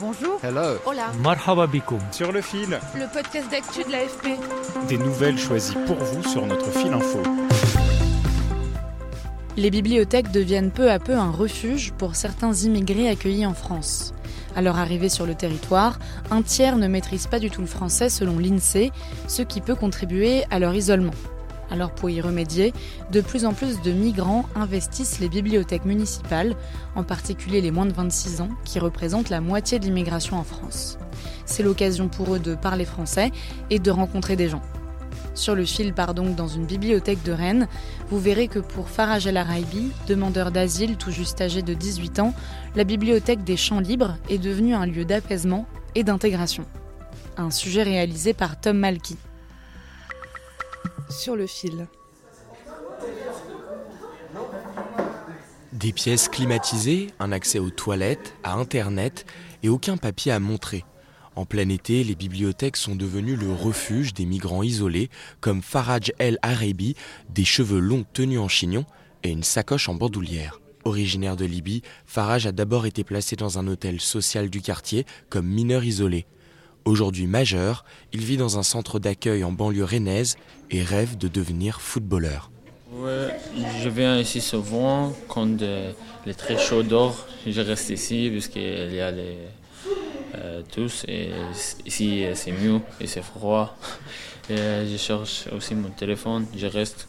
Bonjour. Hello. Hola. Marhaba bikoum. Sur le fil, Le podcast d'actu de l'AFP. des nouvelles choisies pour vous sur notre fil info. Les bibliothèques deviennent peu à peu un refuge pour certains immigrés accueillis en France. À leur arrivée sur le territoire, un tiers ne maîtrise pas du tout le français selon l'INSEE, ce qui peut contribuer à leur isolement. Alors pour y remédier, de plus en plus de migrants investissent les bibliothèques municipales, en particulier les moins de 26 ans, qui représentent la moitié de l'immigration en France. C'est l'occasion pour eux de parler français et de rencontrer des gens. Sur le fil part donc dans une bibliothèque de Rennes. Vous verrez que pour Faraj El Araibi, demandeur d'asile tout juste âgé de 18 ans, la bibliothèque des Champs Libres est devenue un lieu d'apaisement et d'intégration. Un sujet réalisé par Tom Malky. Sur le fil. Des pièces climatisées, un accès aux toilettes, à Internet et aucun papier à montrer. En plein été, les bibliothèques sont devenues le refuge des migrants isolés, comme Faraj El Araibi, des cheveux longs tenus en chignon et une sacoche en bandoulière. Originaire de Libye, Faraj a d'abord été placé dans un hôtel social du quartier comme mineur isolé. Aujourd'hui majeur, il vit dans un centre d'accueil en banlieue rennaise et rêve de devenir footballeur. Ouais, je viens ici souvent quand il est très chaud dehors. Je reste ici puisqu'il y a les, euh, tous et ici c'est mieux et c'est froid. Et, euh, je cherche aussi mon téléphone. Je reste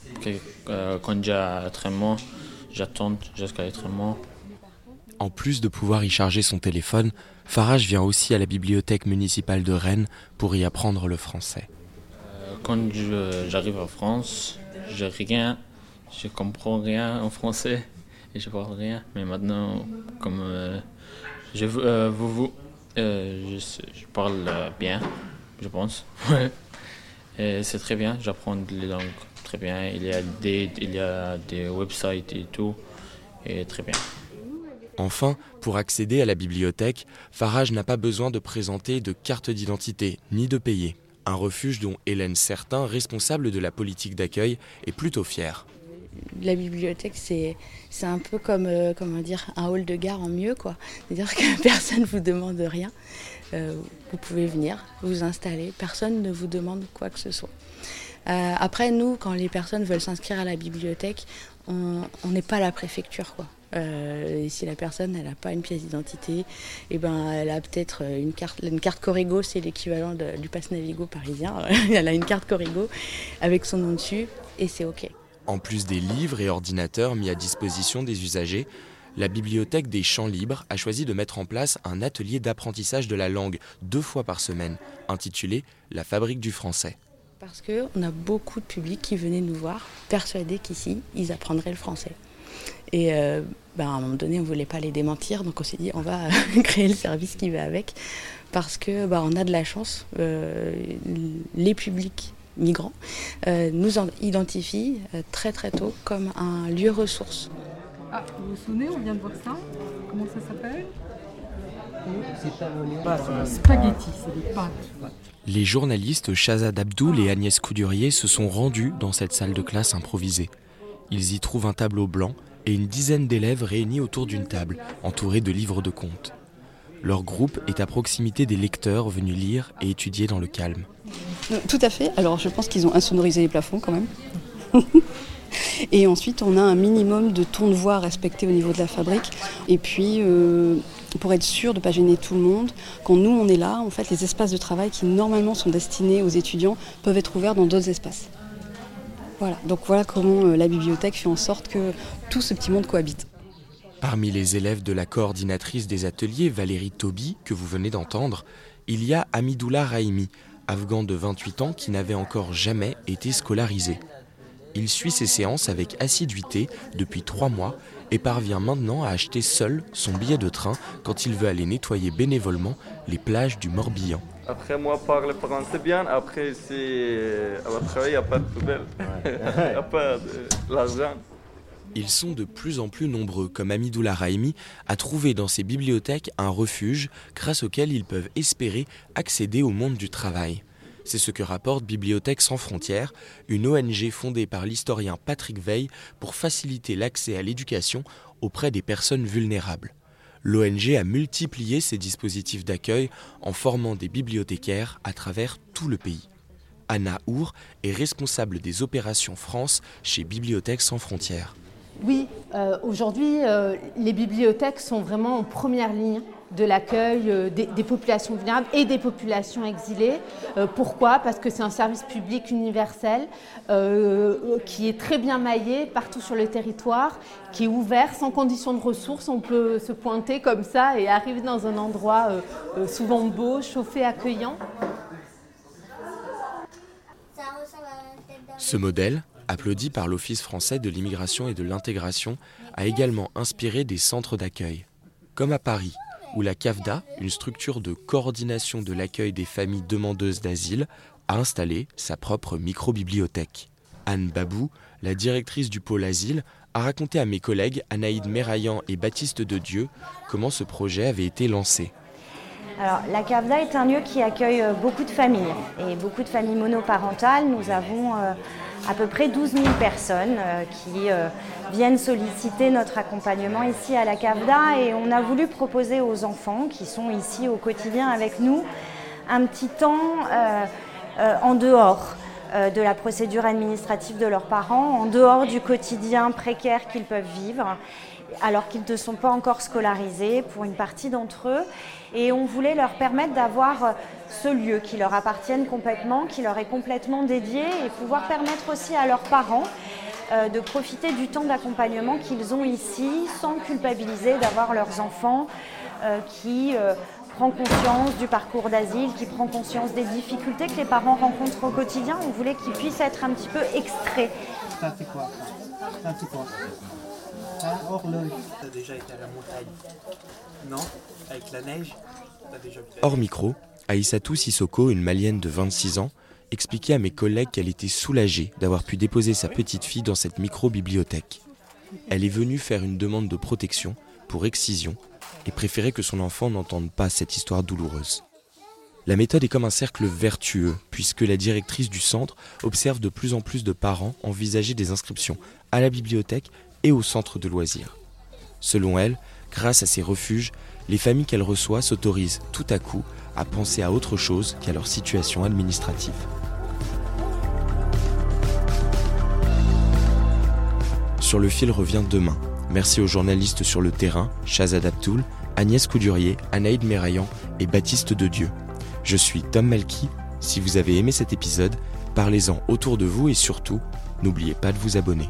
euh, quand j'ai entraînement, j'attends jusqu'à l'entraînement. En plus de pouvoir y charger son téléphone, Farage vient aussi à la bibliothèque municipale de Rennes pour y apprendre le français. Euh, Quand je- j'arrive en France, j'ai rien, je comprends rien en français et je parle rien. Mais maintenant, comme euh, je euh, vous, vous, je, je parle bien, je pense. C'est très bien, j'apprends les langues très bien. Il y a des, il y a des websites et tout, et très bien. Enfin, pour accéder à la bibliothèque, Farage n'a pas besoin de présenter de carte d'identité ni de payer. Un refuge dont Hélène Certain, responsable de la politique d'accueil, est plutôt fière. la bibliothèque, c'est un peu comme euh, un hall de gare en mieux. C'est-à-dire que personne vous demande rien. Euh, vous pouvez venir, vous installer, personne ne vous demande quoi que ce soit. Euh, après nous, quand les personnes veulent s'inscrire à la bibliothèque, on n'est pas la préfecture. Euh, et si la personne elle n'a pas une pièce d'identité, et ben elle a peut-être une carte, une carte Corrigo, c'est l'équivalent du pass Navigo parisien. elle a une carte Corrigo avec son nom dessus et c'est ok. En plus des livres et ordinateurs mis à disposition des usagers, la bibliothèque des Champs Libres a choisi de mettre en place un atelier d'apprentissage de la langue deux fois par semaine, intitulé La fabrique du français. Parce qu'on a beaucoup de publics qui venaient nous voir, persuadés qu'ici, ils apprendraient le français. Et euh, ben, à un moment donné, on ne voulait pas les démentir, donc on s'est dit, on va créer le service qui va avec. Parce que ben, on a de la chance, euh, les publics migrants euh, nous en identifient euh, très très tôt comme un lieu ressource. Ah, vous vous souvenez, on vient de voir ça? Comment ça s'appelle? Spaghetti, c'est des pâtes. Les journalistes Shazad Abdoul et Agnès Coudurier se sont rendus dans cette salle de classe improvisée. Ils y trouvent un tableau blanc et une dizaine d'élèves réunis autour d'une table, entourés de livres de contes. Leur groupe est à proximité des lecteurs venus lire et étudier dans le calme. Tout à fait. Alors je pense qu'ils ont insonorisé les plafonds quand même. Et ensuite, on a un minimum de tons de voix respectés au niveau de la fabrique. Et puis, euh, pour être sûr de ne pas gêner tout le monde, quand nous on est là, en fait, les espaces de travail qui normalement sont destinés aux étudiants peuvent être ouverts dans d'autres espaces. Voilà. Donc voilà comment euh, la bibliothèque fait en sorte que tout ce petit monde cohabite. Parmi les élèves de la coordinatrice des ateliers, Valérie Tobi, que vous venez d'entendre, il y a Amidoullah Raimi, afghan de 28 ans qui n'avait encore jamais été scolarisé. Il suit ses séances avec assiduité depuis trois mois et parvient maintenant à acheter seul son billet de train quand il veut aller nettoyer bénévolement les plages du Morbihan. Après, moi, parle français bien. Après, c'est. À travail, il n'y a pas de poubelle. Il n'y a pas d'argent. Ils sont de plus en plus nombreux, comme Amidoula Raimi, à trouver dans ces bibliothèques un refuge grâce auquel ils peuvent espérer accéder au monde du travail. C'est ce que rapporte Bibliothèques sans frontières, une ONG fondée par l'historien Patrick Veil pour faciliter l'accès à l'éducation auprès des personnes vulnérables. L'ONG a multiplié ses dispositifs d'accueil en formant des bibliothécaires à travers tout le pays. Anna Our est responsable des opérations France chez Bibliothèques sans frontières. Oui, euh, aujourd'hui, euh, les bibliothèques sont vraiment en première ligne de l'accueil euh, des, populations vulnérables et des populations exilées. pourquoi? Parce que c'est un service public universel qui est très bien maillé partout sur le territoire, qui est ouvert sans condition de ressources. On peut se pointer comme ça et arriver dans un endroit souvent beau, chauffé, accueillant. Ce modèle, applaudi par l'Office français de l'immigration et de l'intégration, a également inspiré des centres d'accueil, comme à Paris, où la CAFDA, une structure de coordination de l'accueil des familles demandeuses d'asile, a installé sa propre micro-bibliothèque. Anne Babou, la directrice du pôle asile, a raconté à mes collègues Anaïde Méraillan et Baptiste de Dieu comment ce projet avait été lancé. La CAFDA est un lieu qui accueille euh, beaucoup de familles et beaucoup de familles monoparentales. Nous avons euh, à peu près 12 000 personnes euh, qui viennent solliciter notre accompagnement ici à la CAVDA et on a voulu proposer aux enfants qui sont ici au quotidien avec nous un petit temps en dehors de la procédure administrative de leurs parents, en dehors du quotidien précaire qu'ils peuvent vivre alors qu'ils ne sont pas encore scolarisés pour une partie d'entre eux. Et on voulait leur permettre d'avoir euh, ce lieu qui leur appartienne complètement, qui leur est complètement dédié, et pouvoir permettre aussi à leurs parents euh, de profiter du temps d'accompagnement qu'ils ont ici, sans culpabiliser d'avoir leurs enfants euh, qui prend conscience du parcours d'asile, qui prend conscience des difficultés que les parents rencontrent au quotidien. On voulait qu'ils puissent être un petit peu extraits. Ça, c'est quoi Ça, c'est quoi? Non? Avec la neige? Hors micro, Aïssatou Sissoko, une malienne de 26 ans, expliquait à mes collègues qu'elle était soulagée d'avoir pu déposer sa petite fille dans cette micro-bibliothèque. Elle est venue faire une demande de protection pour excision et préférait que son enfant n'entende pas cette histoire douloureuse. La méthode est comme un cercle vertueux, puisque la directrice du centre observe de plus en plus de parents envisager des inscriptions à la bibliothèque et au centre de loisirs. Selon elle, grâce à ces refuges, les familles qu'elle reçoit s'autorisent tout à coup à penser à autre chose qu'à leur situation administrative. Sur le fil revient demain. Merci aux journalistes sur le terrain, Shazad Abdoul, Agnès Coudurier, Anaïd Méraillan et Baptiste de Dieu. Je suis Tom Malky. Si vous avez aimé cet épisode, parlez-en autour de vous et surtout, n'oubliez pas de vous abonner.